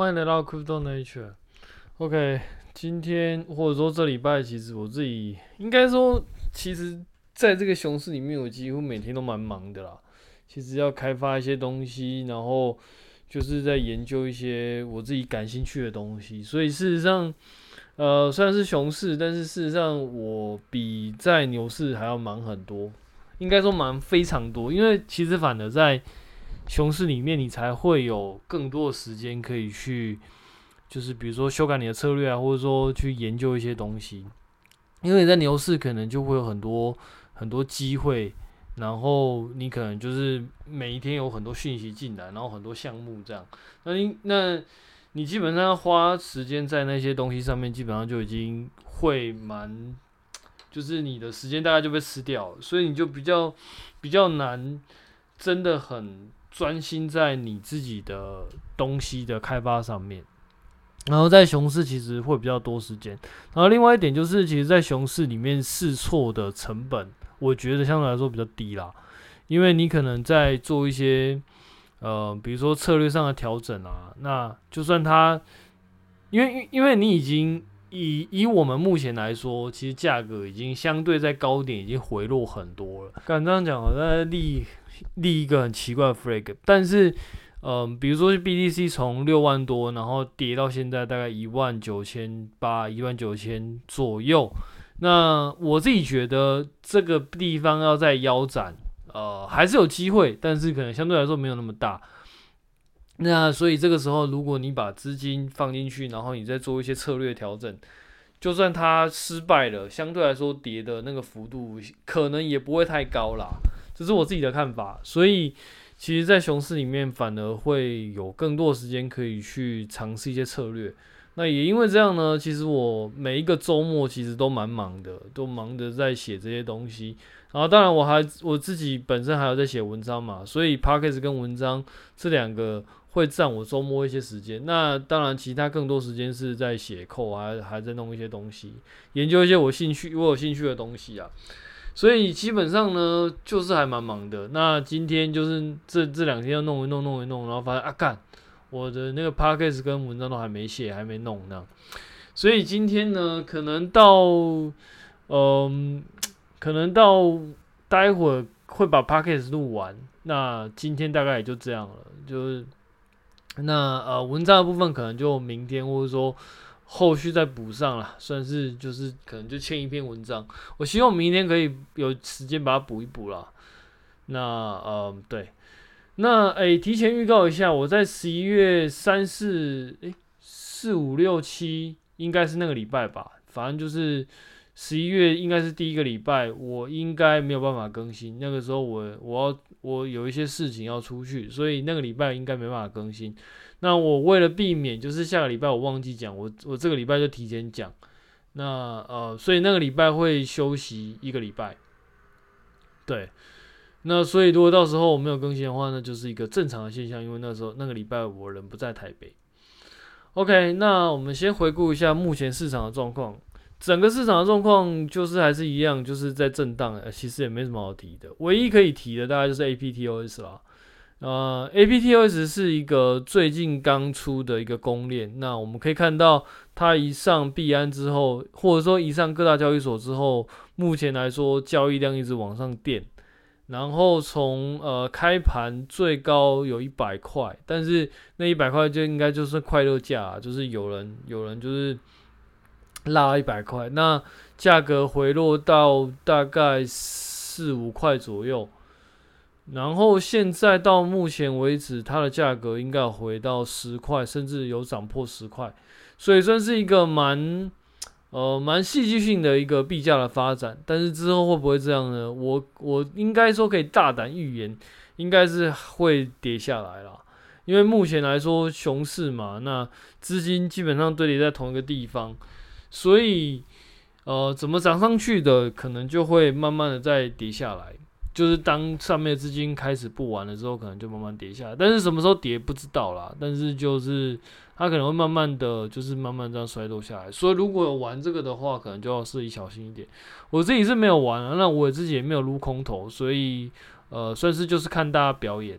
欢迎来到 Crypto Nature。OK，今天或者说这礼拜，其实我自己应该说，其实在这个熊市里面，我几乎每天都蛮忙的啦。其实要开发一些东西，然后就是在研究一些我自己感兴趣的东西。所以事实上，呃，虽然是熊市，但是事实上我比在牛市还要忙很多。应该说忙非常多，因为其实反而在熊市里面，你才会有更多的时间可以去，就是比如说修改你的策略啊，或者说去研究一些东西。因为在牛市可能就会有很多很多机会，然后你可能就是每一天有很多讯息进来，然后很多项目这样。那你那你基本上花时间在那些东西上面，基本上就已经会蛮。就是你的时间大概就被吃掉，所以你就比较比较难，真的很专心在你自己的东西的开发上面。然后在熊市其实会比较多时间。然后另外一点就是，其实，在熊市里面试错的成本，我觉得相对来说比较低啦，因为你可能在做一些呃，比如说策略上的调整啊，那就算它，因为因为你已经。以以我们目前来说，其实价格已经相对在高点已经回落很多了。刚刚这样讲，我在立立一个很奇怪的 flag，但是，嗯、比如说 BTC 从六万多，然后跌到现在大概一万九千八、一万九千左右。那我自己觉得这个地方要再腰斩，呃，还是有机会，但是可能相对来说没有那么大。那所以这个时候，如果你把资金放进去，然后你再做一些策略调整，就算它失败了，相对来说跌的那个幅度可能也不会太高啦。这是我自己的看法。所以其实，在熊市里面，反而会有更多时间可以去尝试一些策略。那也因为这样呢，其实我每一个周末其实都蛮忙的，都忙着在写这些东西。然后当然我还我自己本身还有在写文章嘛，所以 Podcast 跟文章这两个。会占我周末一些时间，那当然其他更多时间是在写扣还还在弄一些东西，研究一些我兴趣我有兴趣的东西啊。所以基本上呢，就是还蛮忙的。那今天就是这这两天要弄一弄弄一弄，然后发现啊干，我的那个 podcast 跟文章都还没写，还没弄呢。所以今天呢，可能到嗯、可能到待会儿会把 podcast 录完。那今天大概也就这样了，就是。那呃，文章的部分可能就明天或者说后续再补上了，算是就是可能就欠一篇文章。我希望明天可以有时间把它补一补了。那呃，对，那诶、提前预告一下，我在十一月三四诶四五六七应该是那个礼拜吧，反正就是十一月应该是第一个礼拜，我应该没有办法更新。那个时候我我要。我有一些事情要出去，所以那个礼拜应该没办法更新。那我为了避免，就是下个礼拜我忘记讲，我我这个礼拜就提前讲。那呃，所以那个礼拜会休息一个礼拜。对，那所以如果到时候我没有更新的话，那就是一个正常的现象，因为那时候那个礼拜我人不在台北。OK，那我们先回顾一下目前市场的状况。整个市场的状况就是还是一样，就是在震荡，其实也没什么好提的。唯一可以提的大概就是 APTOS 啦。呃，APTOS 是一个最近刚出的一个公链。那我们可以看到，它一上币安之后，或者说一上各大交易所之后，目前来说交易量一直往上垫。然后从呃开盘最高有一百块，但是那一百块就应该就是快乐价，就是有人有人就是。拉一百块，那价格回落到大概四五块左右，然后现在到目前为止，它的价格应该回到十块，甚至有涨破十块，所以算是一个蛮呃蛮戏剧性的一个币价的发展。但是之后会不会这样呢？我我应该说可以大胆预言，应该是会跌下来了，因为目前来说熊市嘛，那资金基本上堆叠在同一个地方。所以，呃，怎么涨上去的，可能就会慢慢的再跌下来。就是当上面资金开始不玩了之后，可能就慢慢跌下来。但是什么时候跌不知道啦。但是就是它可能会慢慢的就是慢慢这样衰落下来。所以如果有玩这个的话，可能就要自己小心一点。我自己是没有玩啊，那我自己也没有撸空头，所以呃，算是就是看大家表演。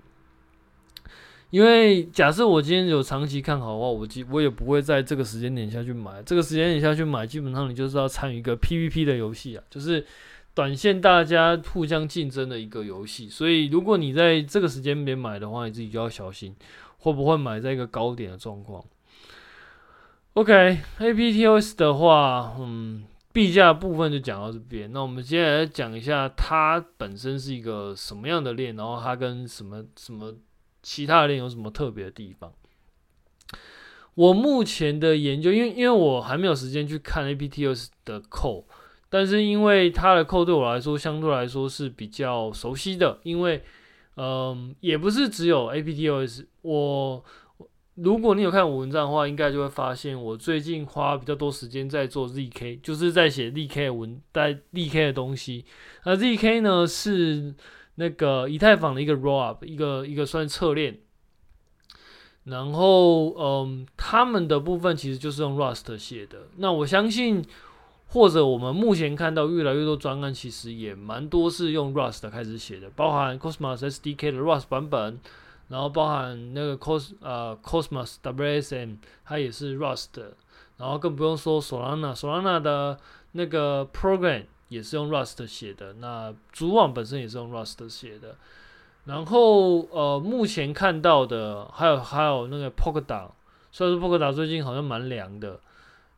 因为假设我今天有长期看好的话，我基我也不会在这个时间点下去买。这个时间点下去买，基本上你就是要参与一个 PVP 的游戏啊，就是短线大家互相竞争的一个游戏。所以如果你在这个时间点买的话，你自己就要小心，会不会买在一个高点的状况。OK，APTOS 的话，嗯，币价部分就讲到这边。那我们接下来讲一下它本身是一个什么样的链，然后它跟什么什么。其他的链有什么特别的地方？我目前的研究，因为因为我还没有时间去看 APTOS 的扣但是因为它的扣对我来说相对来说是比较熟悉的，因为嗯、也不是只有 APTOS。我如果你有看我文章的话，应该就会发现我最近花比较多时间在做 ZK，就是在写 ZK 文，带 ZK 的东西。那 ZK 呢是。那个以太坊的一个 rollup，一个一个算侧链，然后嗯，他们的部分其实就是用 Rust 写的。那我相信，或者我们目前看到越来越多专案，其实也蛮多是用 Rust 开始写的，包含 Cosmos SDK 的 Rust 版本，然后包含那个 Cos 呃 Cosmos WSM，它也是 Rust，然后更不用说 Solana，Solana 的那个 program。也是用 Rust 写的，那主网本身也是用 Rust 写的，然后呃，目前看到的还有还有那个 Polkadot，虽然说 Polkadot 最近好像蛮凉的，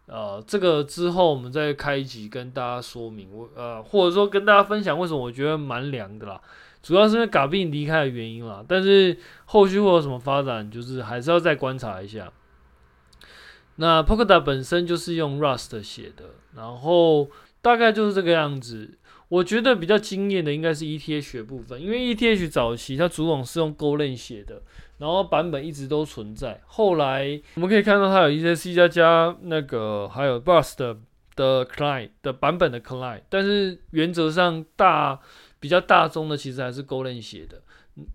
呃，这个之后我们再开一集跟大家说明，我呃或者说跟大家分享为什么我觉得蛮凉的啦，主要是因为 Gavin 离开的原因啦，但是后续会有什么发展，就是还是要再观察一下。那 Polkadot 本身就是用 Rust 写的，然后。大概就是这个样子。我觉得比较惊艳的应该是 ETH 部分，因为 ETH 早期它主网是用 Golang 写的，然后版本一直都存在。后来我们可以看到它有一些 C 加加那个还有 Rust 的，的 Client 的版本的 Client，但是原则上大比较大宗的其实还是 Golang 写的。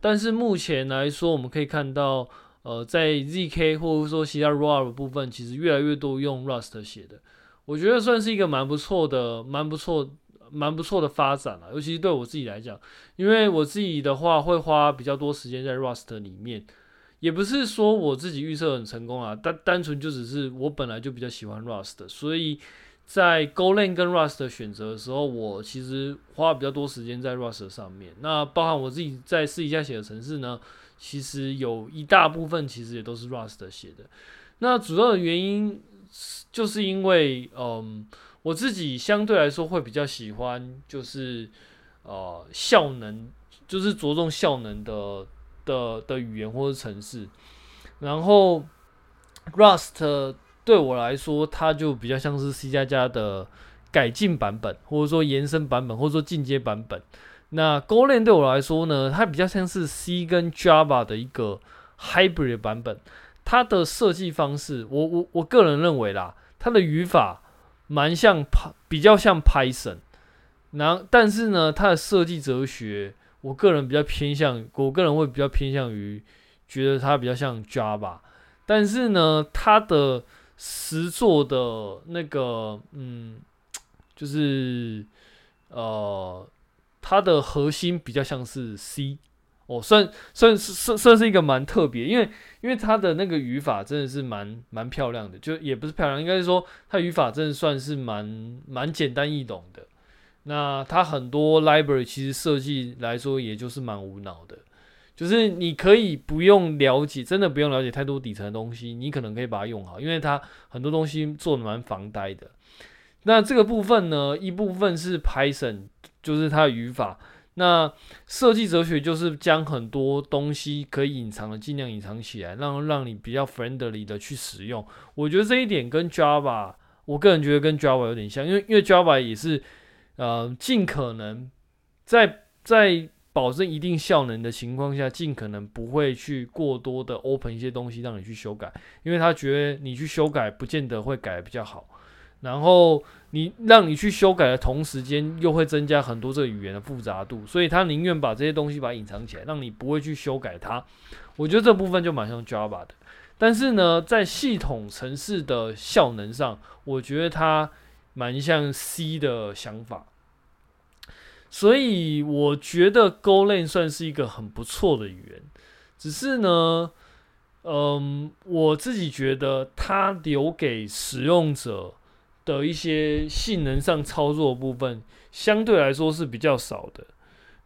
但是目前来说，我们可以看到，呃，在 ZK 或者说其他 rob 部分，其实越来越多用 Rust 写的。我觉得算是一个蛮不错的、蛮不错、蛮不错的发展了，尤其是对我自己来讲，因为我自己的话会花比较多时间在 Rust 里面，也不是说我自己预测很成功啊，单单纯就只是我本来就比较喜欢 Rust，所以在 Golang 跟 Rust 的选择的时候，我其实花比较多时间在 Rust 上面。那包含我自己在私底下写的程式呢，其实有一大部分其实也都是 Rust 写的。那主要的原因。就是因为，嗯，我自己相对来说会比较喜欢，就是呃效能，就是着重效能的的的语言或者程式。然后 Rust 对我来说，它就比较像是 C 加加的改进版本，或者说延伸版本，或者说进阶版本。那 g o l a n 对我来说呢，它比较像是 C 跟 Java 的一个 hybrid 版本。它的设计方式，我我我个人认为啦，它的语法蛮像 Py，比较像 Python，然但是呢，它的设计哲学，我个人比较偏向，我个人会比较偏向于觉得它比较像 Java，但是呢，它的实作的那个，嗯，就是呃，它的核心比较像是 C。哦，算算算算是一个蛮特别，因为因为它的那个语法真的是蛮蛮漂亮的，就也不是漂亮，应该是说它语法真的算是蛮蛮简单易懂的。那它很多 library 其实设计来说，也就是蛮无脑的，就是你可以不用了解，真的不用了解太多底层的东西，你可能可以把它用好，因为它很多东西做的蛮防呆的。那这个部分呢，一部分是 Python，就是它的语法。那设计哲学就是将很多东西可以隐藏的尽量隐藏起来，让让你比较 friendly 的去使用。我觉得这一点跟 Java，我个人觉得跟 Java 有点像，因为因为 Java 也是呃尽可能在在保证一定效能的情况下，尽可能不会去过多的 open 一些东西让你去修改，因为他觉得你去修改不见得会改得比较好。然后你让你去修改的同时间，又会增加很多这个语言的复杂度，所以他宁愿把这些东西把它隐藏起来，让你不会去修改它。我觉得这部分就蛮像 Java 的，但是呢，在系统程式的效能上，我觉得它蛮像 C 的想法。所以我觉得 Golang 算是一个很不错的语言，只是呢，嗯，我自己觉得它留给使用者的一些性能上操作部分，相对来说是比较少的。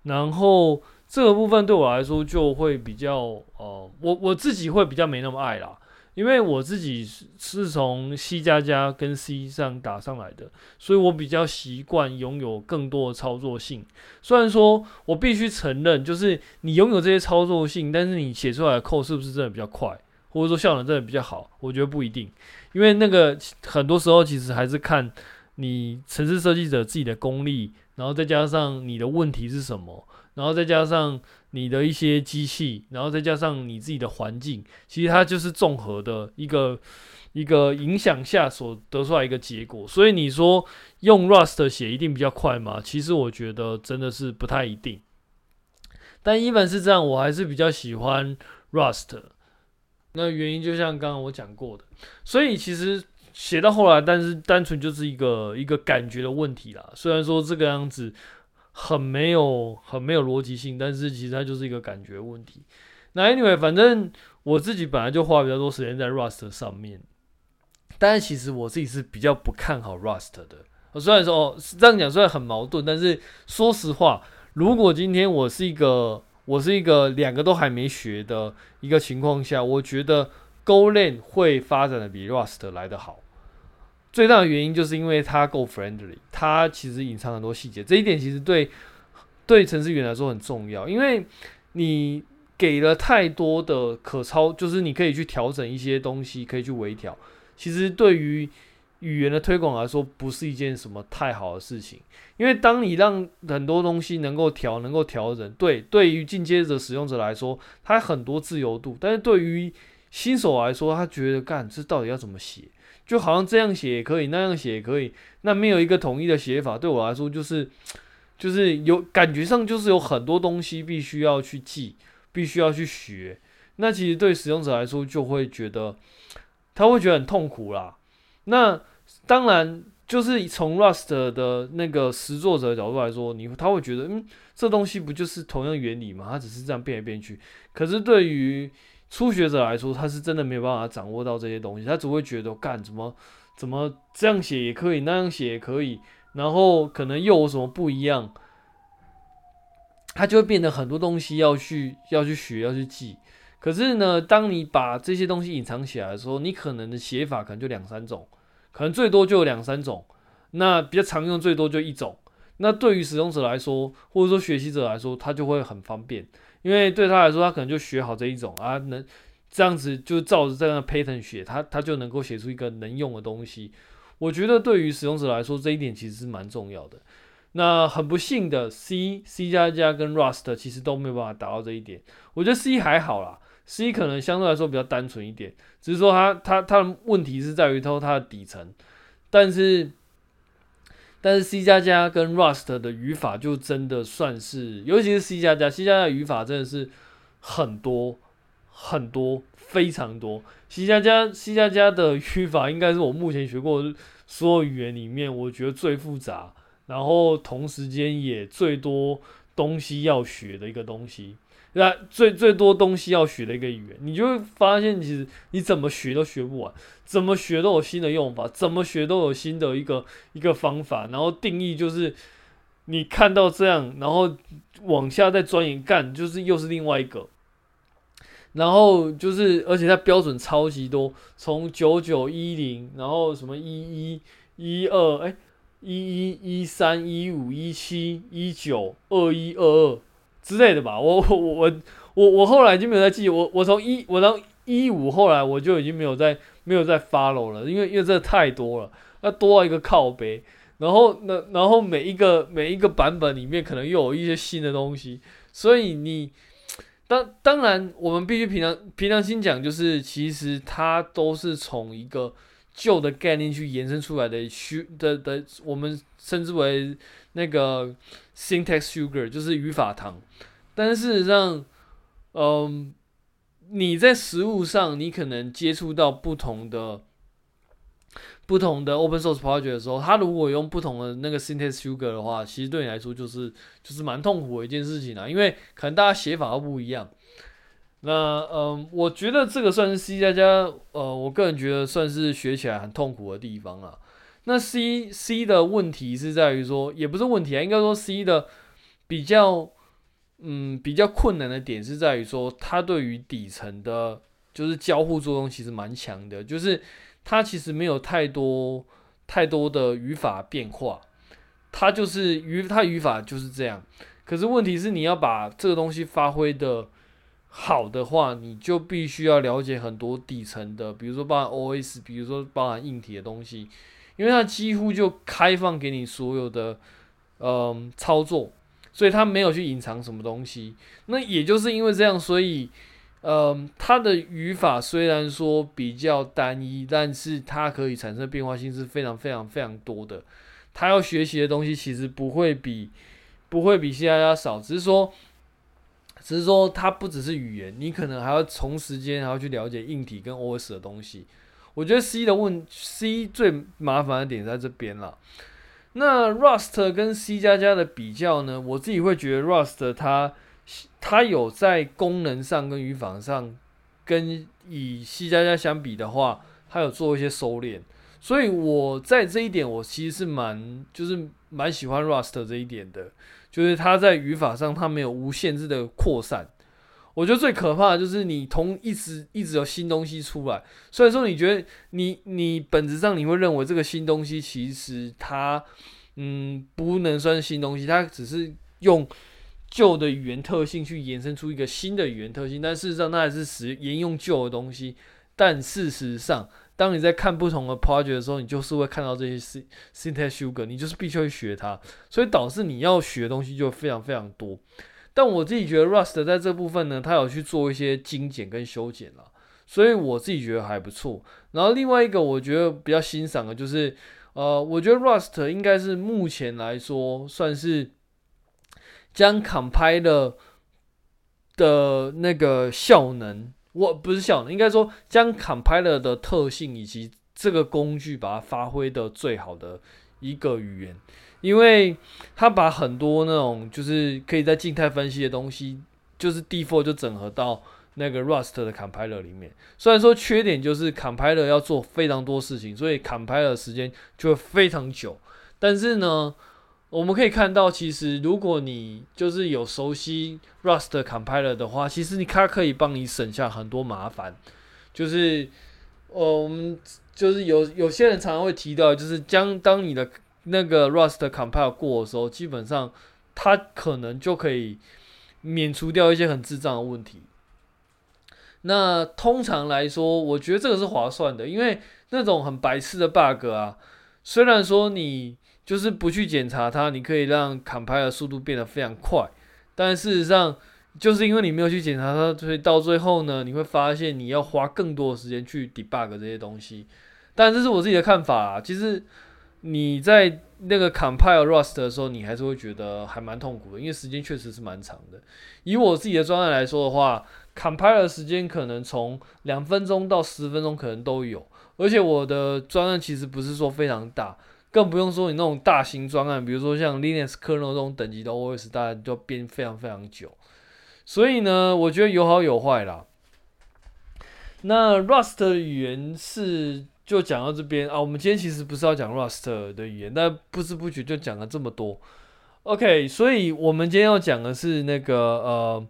然后这个部分对我来说就会比较，呃，我我自己会比较没那么爱啦。因为我自己是从 C 加加跟 C 上打上来的，所以我比较习惯拥有更多的操作性。虽然说我必须承认，就是你拥有这些操作性，但是你写出来的 code 是不是真的比较快，或者说效能真的比较好？我觉得不一定，因为那个很多时候其实还是看你城市设计者自己的功力，然后再加上你的问题是什么，然后再加上。你的一些机器，然后再加上你自己的环境，其实它就是综合的一个一个影响下所得出来一个结果。所以你说用 Rust 写一定比较快吗？其实我觉得真的是不太一定。但一般是这样，我还是比较喜欢 Rust。那原因就像刚刚我讲过的，所以其实写到后来，但是单纯就是一个一个感觉的问题啦。虽然说这个样子。很没有很没有逻辑性，但是其实它就是一个感觉问题。那 anyway，反正我自己本来就花比较多时间在 Rust 上面，但是其实我自己是比较不看好 Rust 的。虽然说哦这样讲，虽然很矛盾，但是说实话，如果今天我是一个我是一个两个都还没学的一个情况下，我觉得 Golang 会发展的比 Rust 来得好。最大的原因就是因为它够 friendly，它其实隐藏很多细节，这一点其实对对程序员来说很重要，因为你给了太多的可操，就是你可以去调整一些东西，可以去微调。其实对于语言的推广来说，不是一件什么太好的事情，因为当你让很多东西能够调，能够调整，对，对于进阶者使用者来说，它很多自由度，但是对于新手来说，他觉得干这到底要怎么写？就好像这样写也可以，那样写也可以，那没有一个统一的写法，对我来说就是，就是有感觉上就是有很多东西必须要去记，必须要去学。那其实对使用者来说就会觉得，他会觉得很痛苦啦。那当然就是从 Rust 的那个实作者角度来说，你他会觉得，嗯，这东西不就是同样原理吗？它只是这样变来变去。可是对于初学者来说，他是真的没有办法掌握到这些东西，他只会觉得干怎么怎么这样写也可以，那样写也可以，然后可能又有什么不一样，他就会变得很多东西要去要去学要去记。可是呢，当你把这些东西隐藏起来的时候，你可能的写法可能就两三种，可能最多就有两三种，那比较常用最多就一种。那对于使用者来说，或者说学习者来说，他就会很方便。因为对他来说，他可能就学好这一种啊，能这样子就照着这样的 pattern 学，他他就能够写出一个能用的东西。我觉得对于使用者来说，这一点其实是蛮重要的。那很不幸的，C、C 加加跟 Rust 其实都没有办法达到这一点。我觉得 C 还好啦，C 可能相对来说比较单纯一点，只是说它它它的问题是在于它它的底层，但是。但是 C 加加跟 Rust 的语法就真的算是，尤其是 C 加加，C 加加语法真的是很多很多非常多。C 加加 C 加加的语法应该是我目前学过所有语言里面我觉得最复杂，然后同时间也最多东西要学的一个东西。那最最多东西要学的一个语言，你就会发现，其实你怎么学都学不完，怎么学都有新的用法，怎么学都有新的一个一个方法。然后定义就是，你看到这样，然后往下再钻研干，就是又是另外一个。然后就是，而且它标准超级多，从九九一零，然后什么一一一二，哎，一一一三一五一七一九二一二二。之类的吧，我我我我我后来就没有再记，我我从一我到一五后来我就已经没有再没有再 follow 了，因为因为这太多了，那多了一个靠背，然后那然后每一个每一个版本里面可能又有一些新的东西，所以你当当然我们必须平常平常心讲，就是其实它都是从一个旧的概念去延伸出来的虚的的，我们称之为那个 syntax sugar，就是语法糖。但是事实上，嗯，你在实物上，你可能接触到不同的、不同的 open source project 的时候，它如果用不同的那个 syntax sugar 的话，其实对你来说就是就是蛮痛苦的一件事情啊，因为可能大家写法都不一样。那嗯，我觉得这个算是 C 加加，呃，我个人觉得算是学起来很痛苦的地方啊。那 C C 的问题是在于说，也不是问题啊，应该说 C 的比较嗯比较困难的点是在于说，它对于底层的，就是交互作用其实蛮强的，就是它其实没有太多太多的语法变化，它就是语它语法就是这样。可是问题是，你要把这个东西发挥的。好的话，你就必须要了解很多底层的，比如说包含 OS，比如说包含硬体的东西，因为它几乎就开放给你所有的嗯操作，所以它没有去隐藏什么东西。那也就是因为这样，所以嗯，它的语法虽然说比较单一，但是它可以产生变化性是非常非常非常多的。它要学习的东西其实不会比不会比 C 加加少，只是说。只是说，它不只是语言，你可能还要从时间还要去了解硬体跟 OS 的东西。我觉得 C 的问 C 最麻烦的点在这边了。那 Rust 跟 C 加加的比较呢？我自己会觉得 Rust 它它有在功能上跟语法上跟以 C 加加相比的话，它有做一些收敛。所以我在这一点，我其实是蛮就是蛮喜欢 Rust 这一点的。就是它在语法上，它没有无限制的扩散。我觉得最可怕的就是你同一直一直有新东西出来，虽然说你觉得你你本质上你会认为这个新东西其实它嗯不能算是新东西，它只是用旧的语言特性去延伸出一个新的语言特性，但事实上它还是使沿用旧的东西。但事实上，当你在看不同的 project 的时候，你就是会看到这些 syntax sugar，你就是必须要学它，所以导致你要学的东西就非常非常多。但我自己觉得 Rust 在这部分呢，它有去做一些精简跟修剪了，所以我自己觉得还不错。然后另外一个我觉得比较欣赏的就是，呃，我觉得 Rust 应该是目前来说算是将 compiler 的那个效能。我不是效能，应该说将 compiler 的特性以及这个工具把它发挥的最好的一个语言，因为他把很多那种就是可以在静态分析的东西，就是 default 就整合到那个 Rust 的 compiler 里面。虽然说缺点就是 compiler 要做非常多事情，所以 compiler 时间就会非常久，但是呢。我们可以看到，其实如果你就是有熟悉 Rust compiler 的话，其实你它可以帮你省下很多麻烦。就是，呃，我们就是有有些人常常会提到，就是将当你的那个 Rust 的 Compile 过的时候，基本上它可能就可以免除掉一些很智障的问题。那通常来说，我觉得这个是划算的，因为那种很白痴的 bug 啊，虽然说你。就是不去检查它，你可以让 compile 的速度变得非常快，但事实上，就是因为你没有去检查它，所以到最后呢，你会发现你要花更多的时间去 debug 这些东西。但这是我自己的看法啊，其实你在那个 compile Rust 的时候，你还是会觉得还蛮痛苦的，因为时间确实是蛮长的。以我自己的专案来说的话，compile 的时间可能从两分钟到十分钟可能都有，而且我的专案其实不是说非常大。更不用说你那种大型专案，比如说像 Linux kernel 这种等级的 OS，大家就编非常非常久。所以呢，我觉得有好有坏啦。那 Rust 语言是就讲到这边啊。我们今天其实不是要讲 Rust 的语言，但不知不觉就讲了这么多。OK，所以我们今天要讲的是那个呃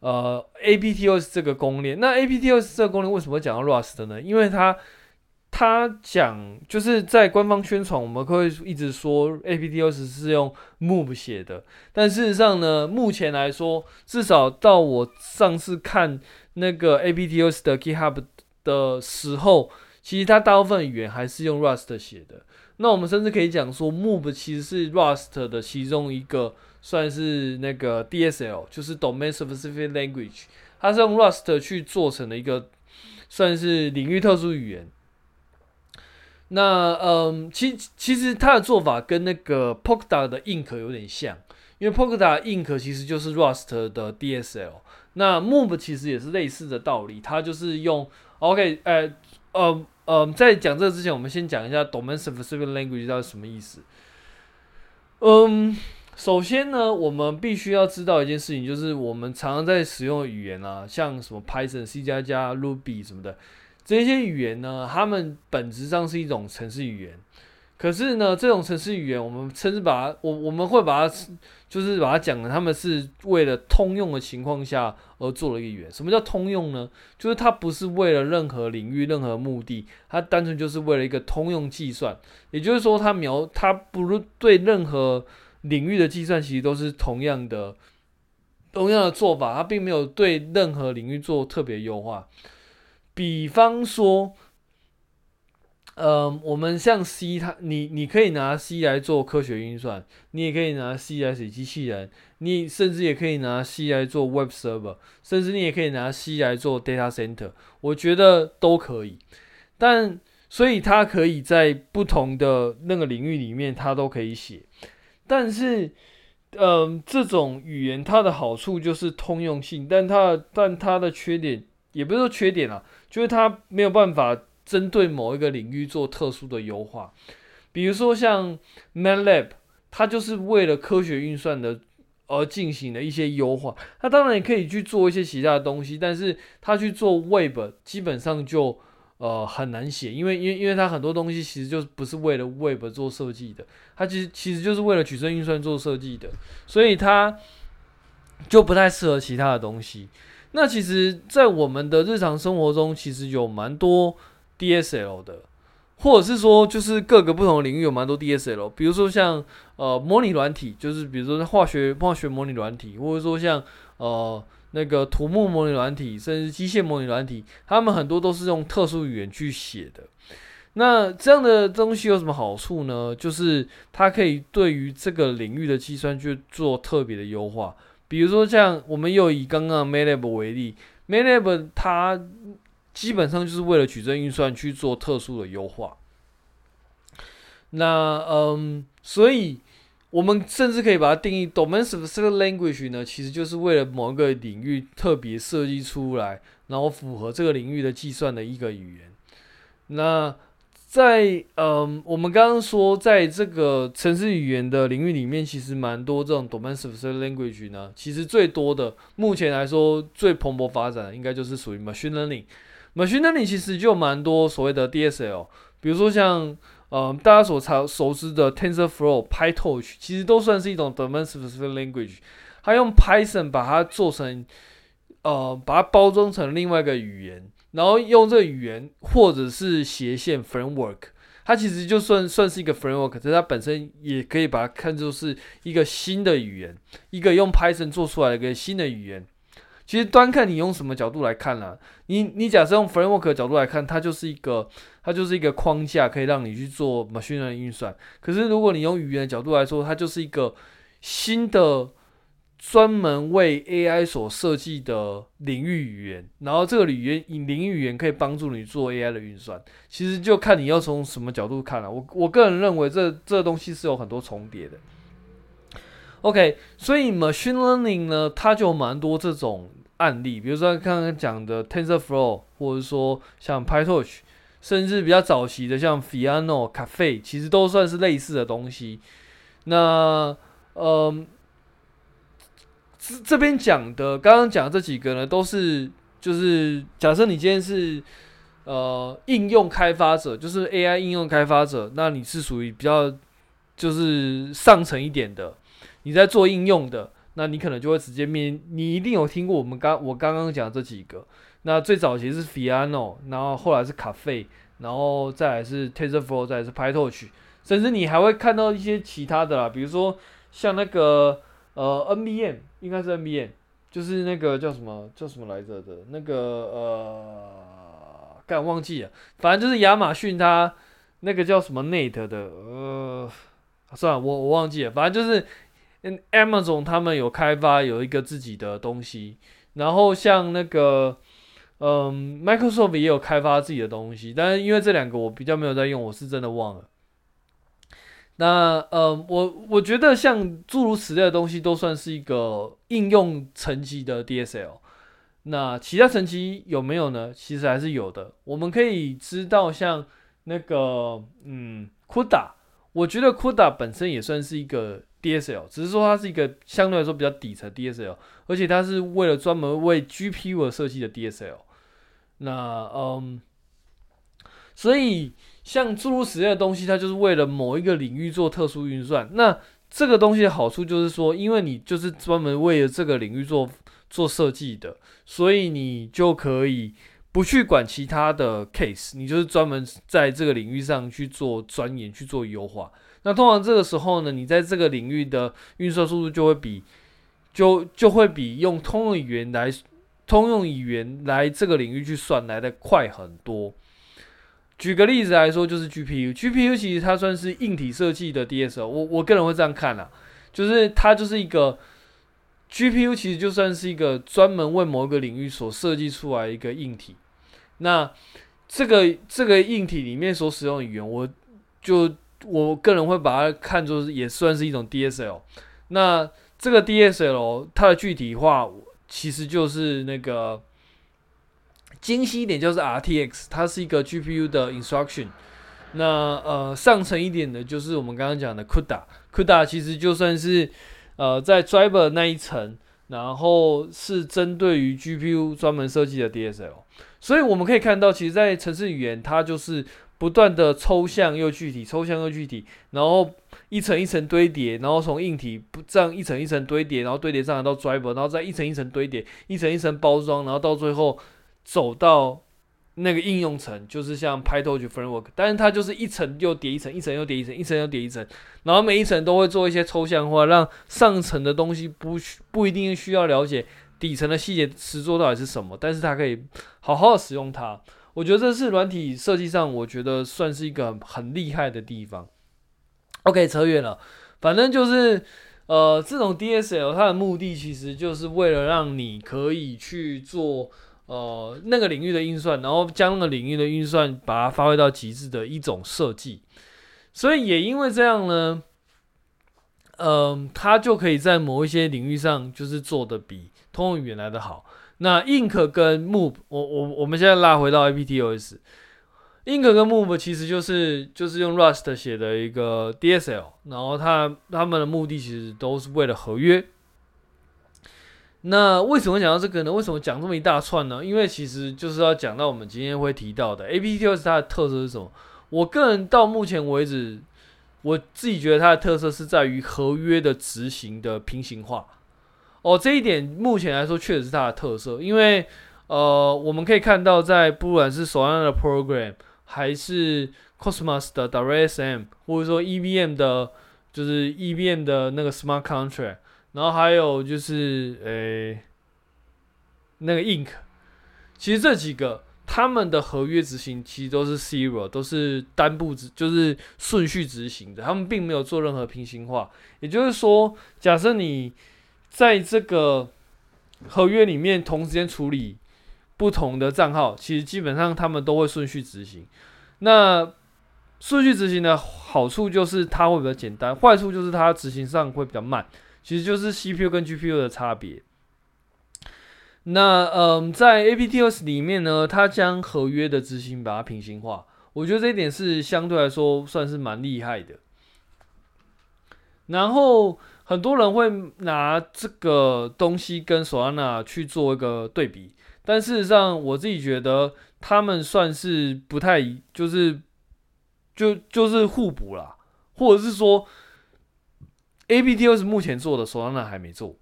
呃 aptos 这个公链。那 aptos 这个公链为什么讲到 Rust 呢？因为它它讲就是在官方宣传，我们会一直说 aptos 是用 Move 写的，但事实上呢，目前来说，至少到我上次看那个 aptos 的 GitHub 的时候，其实它大部分语言还是用 Rust 写的。那我们甚至可以讲说，Move 其实是 Rust 的其中一个算是那个 DSL，就是 Domain Specific Language，它是用 Rust 去做成的一个算是领域特殊语言。那嗯，其其实它的做法跟那个 Polkadot 的 Ink 有点像，因为 Polkadot Ink 其实就是 Rust 的 DSL。那 Move 其实也是类似的道理，它就是用 OK，呃呃嗯，在讲这之前，我们先讲一下 Domain Specific Language 到底什么意思。嗯首先呢，我们必须要知道一件事情，就是我们常常在使用的语言啊，像什么 Python、C 加加、Ruby 什么的这些语言呢，它们本质上是一种程式语言。可是呢，这种程式语言，我们称之把它，我我们会把它，就是把它讲的，他们是为了通用的情况下而做了一个语言。什么叫通用呢？就是它不是为了任何领域、任何目的，它单纯就是为了一个通用计算。也就是说，它描它不如对任何领域的计算，其实都是同样的、同样的做法。它并没有对任何领域做特别优化。比方说。呃，我们像 C，它你你可以拿 C 来做科学运算，你也可以拿 C 来写机器人，你甚至也可以拿 C 来做 Web Server，甚至你也可以拿 C 来做 Data Center，我觉得都可以。但所以它可以在不同的那个领域里面，它都可以写。但是，嗯、这种语言它的好处就是通用性，但它但它的缺点也不是说缺点啊，就是它没有办法。针对某一个领域做特殊的优化，比如说像 MATLAB，它就是为了科学运算的而进行的一些优化。它当然也可以去做一些其他的东西，但是它去做 Web 基本上就呃很难写，因为因为因为它很多东西其实就不是为了 Web 做设计的，它其实其实就是为了矩阵运算做设计的，所以它就不太适合其他的东西。那其实，在我们的日常生活中，其实有蛮多。DSL 的，或者是说，就是各个不同的领域有蛮多 DSL，比如说像呃模拟软体，就是比如说化学化学模拟软体，或者说像呃那个土木模拟软体，甚至机械模拟软体，他们很多都是用特殊语言去写的。那这样的东西有什么好处呢？就是它可以对于这个领域的计算去做特别的优化。比如说像我们又以刚刚 MATLAB 为例，MATLAB 它。基本上就是为了矩阵运算去做特殊的优化。那嗯，所以我们甚至可以把它定义，domain-specific language 呢，其实就是为了某一个领域特别设计出来，然后符合这个领域的计算的一个语言。那在嗯，我们刚刚说，在这个程式语言的领域里面，其实蛮多这种 domain-specific language 呢，其实最多的，目前来说最蓬勃发展的，应该就是属于 machine learning。Machine 那里其实就蛮多所谓的 DSL，比如说像呃大家所常熟知的 TensorFlow、PyTorch，其实都算是一种 Domain-Specific Language。它用 Python 把它做成呃把它包装成另外一个语言，然后用这个语言或者是斜线 Framework，它其实就算算是一个 Framework，可是它本身也可以把它看作是一个新的语言，一个用 Python 做出来的一个新的语言。其实端看你用什么角度来看啦、你你假设用 framework 的角度来看，它就是一个它就是一个框架，可以让你去做 machine learning 运算。可是如果你用语言的角度来说，它就是一个新的专门为 AI 所设计的领域语言。然后这个语言领域语言可以帮助你做 AI 的运算。其实就看你要从什么角度看了、我我个人认为这这东西是有很多重叠的。OK，所以 machine learning 呢，它就蛮多这种案例，比如说刚刚讲的 TensorFlow，或者说像 PyTorch，甚至比较早期的像 Fiano、Cafe，其实都算是类似的东西。那呃，这这边讲的，刚刚讲的这几个呢，都是就是假设你今天是呃应用开发者，就是 AI 应用开发者，那你是属于比较就是上层一点的。你在做应用的，那你可能就会直接面，你一定有听过我们刚我刚刚讲这几个。那最早其实是 Fiano，然后后来是 Cafe，然后再来是 TensorFlow，再来是 PyTorch，甚至你还会看到一些其他的啦，比如说像那个呃 NBM，应该是 NBM，就是那个叫什么叫什么来着的，那个呃，干忘记了，反正就是亚马逊它那个叫什么 Net 的，呃，算了，我我忘记了，反正就是。Amazon 他们有开发有一个自己的东西，然后像那个，嗯，Microsoft 也有开发自己的东西，但是因为这两个我比较没有在用，我是真的忘了。那，嗯，我我觉得像诸如此类的东西都算是一个应用层级的 DSL。那其他层级有没有呢？其实还是有的。我们可以知道像那个，嗯，CUDA，我觉得 CUDA 本身也算是一个。DSL，只是说它是一个相对来说比较底层 DSL，而且它是为了专门为 GPU 而设计的 DSL。那嗯，所以像诸如此类的东西，它就是为了某一个领域做特殊运算。那这个东西的好处就是说，因为你就是专门为了这个领域做做设计的，所以你就可以不去管其他的 case，你就是专门在这个领域上去做钻研、去做优化。那通常这个时候呢，你在这个领域的运算速度就会比就就会比用通用语言来通用语言来这个领域去算来的快很多。举个例子来说，就是 GPU，GPU 其实它算是硬体设计的 D S O 我我个人会这样看啊，就是它就是一个 GPU，其实就算是一个专门为某一个领域所设计出来一个硬体。那这个这个硬体里面所使用的语言，我就我个人会把它看作是也算是一种 DSL。那这个 DSL 它的具体化其实就是那个。精细一点就是 RTX，它是一个 GPU 的 instruction。那呃上层一点的就是我们刚刚讲的 CUDA，CUDA 其实就算是呃在 driver 那一层，然后是针对于 GPU 专门设计的 DSL。所以我们可以看到，其实，在程式语言它就是不断的抽象又具体，抽象又具体，然后一层一层堆叠，然后从硬体不这样一层一层堆叠，然后堆叠上来到 driver，然后再一层一层堆叠，一层一层包装，然后到最后。走到那个应用层，就是像 PyTorch framework，但是它就是一层又叠一层，一层又叠一层，一层又叠一层，然后每一层都会做一些抽象化，让上层的东西不不一定需要了解底层的细节实作到底是什么，但是它可以好好的使用它。我觉得这是软体设计上，我觉得算是一个很厉害的地方。OK，扯远了，反正就是呃，这种 DSL 它的目的其实就是为了让你可以去做。呃，那个领域的运算，然后将那个领域的运算把它发挥到极致的一种设计，所以也因为这样呢，嗯、它就可以在某一些领域上就是做的比通用语言来的好。那 Ink 跟 Move，我我我们现在拉回到 APTOS，Ink 跟 Move 其实就是就是用 Rust 写的一个 DSL，然后它他们的目的其实都是为了合约。那为什么讲到这个呢？为什么讲这么一大串呢？因为其实就是要讲到我们今天会提到的 APTOS 它的特色是什么？我个人到目前为止，我自己觉得它的特色是在于合约的执行的平行化。哦，这一点目前来说确实是它的特色，因为呃，我们可以看到在不管是索安的 Program，还是 Cosmos 的 rsm 或者说 EVM 的，就是 EVM 的那个 Smart Contract。然后还有就是，诶、那个 Ink，其实这几个他们的合约执行其实都是 Zero，都是单步执，就是顺序执行的，他们并没有做任何平行化。也就是说，假设你在这个合约里面同时间处理不同的账号，其实基本上他们都会顺序执行。那顺序执行的好处就是它会比较简单，坏处就是它执行上会比较慢。其实就是 CPU 跟 GPU 的差别。那嗯，在 APTOS 里面呢，它将合约的执行把它平行化，我觉得这一点是相对来说算是蛮厉害的。然后很多人会拿这个东西跟索安娜去做一个对比，但事实上我自己觉得他们算是不太，就是就就是互补啦，或者是说。，A P T S 目前做的索安娜还没做。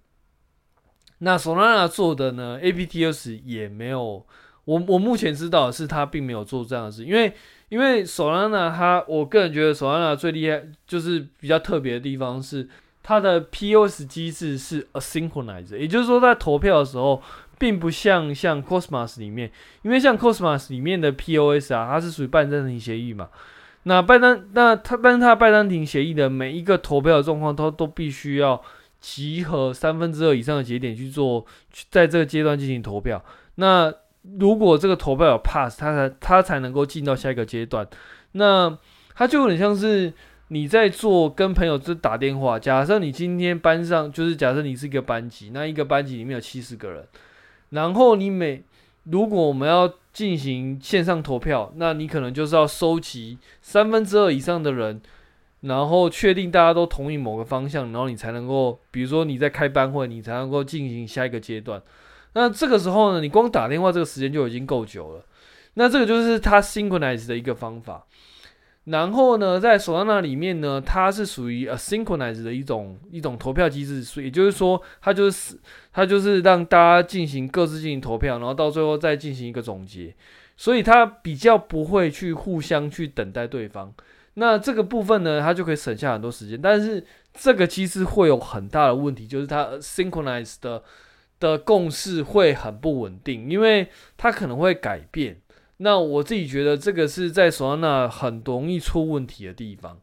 那 Solana 做的呢？A P T S 也没有。我我目前知道的是，他并没有做这样的事。因为因为 Solana 它，我个人觉得 Solana 最厉害，就是比较特别的地方是它的 POS 机制是 asynchronized，也就是说在投票的时候，并不像像 Cosmos 里面，因为像 Cosmos 里面的 POS 啊，它是属于半暂停协议嘛。那拜登，那他，但是他拜登停协议的每一个投票的状况，都都必须要集合三分之二以上的节点去做，在这个阶段进行投票。那如果这个投票有 pass，他才他才能够进到下一个阶段。那他就有点像是你在做跟朋友在打电话。假设你今天班上就是假设你是一个班级，那一个班级里面有七十个人，然后你每如果我们要进行线上投票，那你可能就是要收集三分之二以上的人然后确定大家都同意某个方向，然后你才能够，比如说你在开班会，你才能够进行下一个阶段。那这个时候呢，你光打电话这个时间就已经够久了。那这个就是它 synchronize 的一个方法。然后呢，在 Solana 里面呢，它是属于 asynchronous 的一种一种投票机制，所以也就是说，它就是它就是让大家进行各自进行投票，然后到最后再进行一个总结，所以它比较不会去互相去等待对方。那这个部分呢，它就可以省下很多时间。但是这个机制会有很大的问题，就是它 asynchronous 的的共识会很不稳定，因为它可能会改变。那我自己觉得这个是在 Solana 很容易出问题的地方。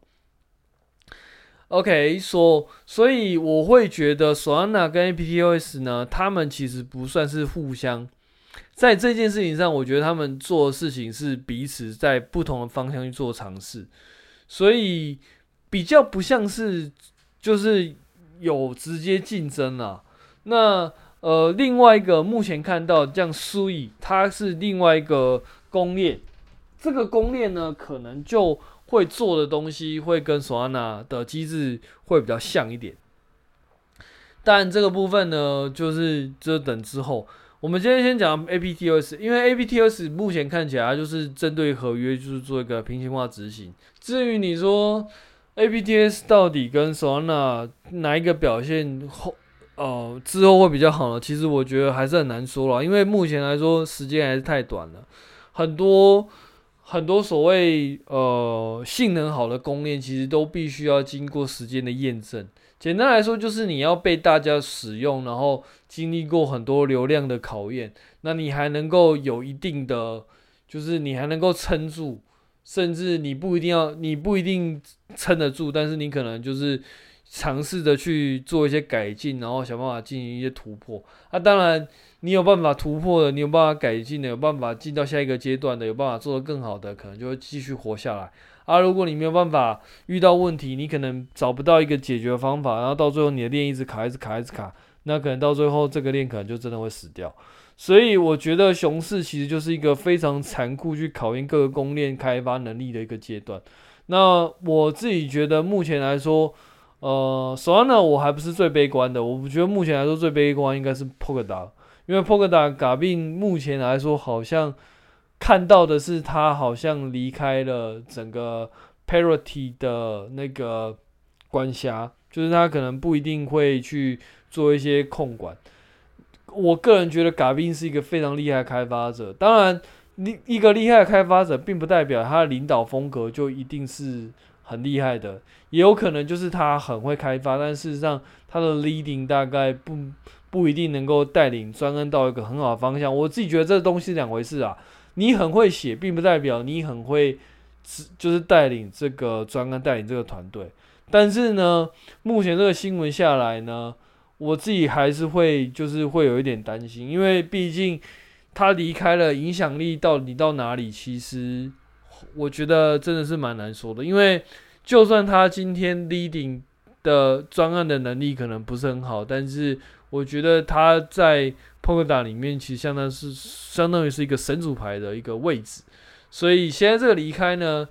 OK，说，所以我会觉得 Solana 跟 APTOS 呢，他们其实不算是互相在这件事情上，我觉得他们做的事情是彼此在不同的方向去做尝试，所以比较不像是就是有直接竞争啊。那呃，另外一个目前看到像 Sui，它是另外一个。公链，这个公链呢，可能就会做的东西会跟 Solana 的机制会比较像一点。但这个部分呢，就是这等之后。我们今天先讲 APTOS，因为 APTOS 目前看起来就是针对合约，就是做一个平行化执行。至于你说 APTS 到底跟 Solana 哪一个表现后，呃，之后会比较好呢？其实我觉得还是很难说了，因为目前来说时间还是太短了。很多很多所谓呃性能好的公链，其实都必须要经过时间的验证。简单来说，就是你要被大家使用，然后经历过很多流量的考验，那你还能够有一定的，就是你还能够撑住，甚至你不一定要，你不一定撑得住，但是你可能就是尝试着去做一些改进，然后想办法进行一些突破。那当然。你有办法突破的，你有办法改进的，有办法进到下一个阶段的，有办法做得更好的，可能就会继续活下来。啊，如果你没有办法遇到问题，你可能找不到一个解决方法，然后到最后你的链一直卡，一直卡，一直卡，那可能到最后这个链可能就真的会死掉。所以我觉得熊市其实就是一个非常残酷去考验各个公链开发能力的一个阶段。那我自己觉得目前来说，呃首先呢我还不是最悲观的，我觉得目前来说最悲观应该是 Polkadot。因为 Polkadot 嘎币目前来说，好像看到的是他好像离开了整个 Parity 的那个管辖，就是他可能不一定会去做一些控管。我个人觉得嘎币是一个非常厉害的开发者，当然，一一个厉害的开发者，并不代表他的领导风格就一定是很厉害的，也有可能就是他很会开发，但事实上他的 leading 大概不。不一定能够带领专案到一个很好的方向。我自己觉得这东西两回事啊。你很会写，并不代表你很会，就是带领这个专案，带领这个团队。但是呢，目前这个新闻下来呢，我自己还是会，就是会有一点担心，因为毕竟他离开了，影响力到底到哪里？其实我觉得真的是蛮难说的。因为就算他今天 leading 的专案的能力可能不是很好，但是。我觉得他在 p o k e d a 里面其实相当是相当于是一个神主牌的一个位置，所以现在这个离开呢，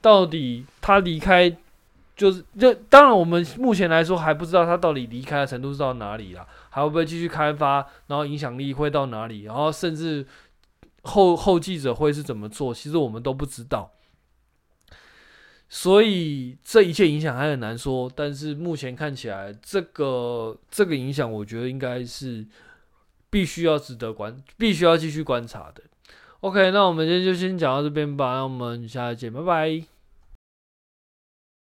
到底他离开就是就当然我们目前来说还不知道他到底离开的程度是到哪里啦，还会不会继续开发，然后影响力会到哪里，然后甚至后后继者会是怎么做，其实我们都不知道。所以这一切影响还很难说，但是目前看起来，这个这个影响，我觉得应该是必须要值得观，必须要继续观察的。OK，那我们今天就先讲到这边吧，那我们下次见，拜拜。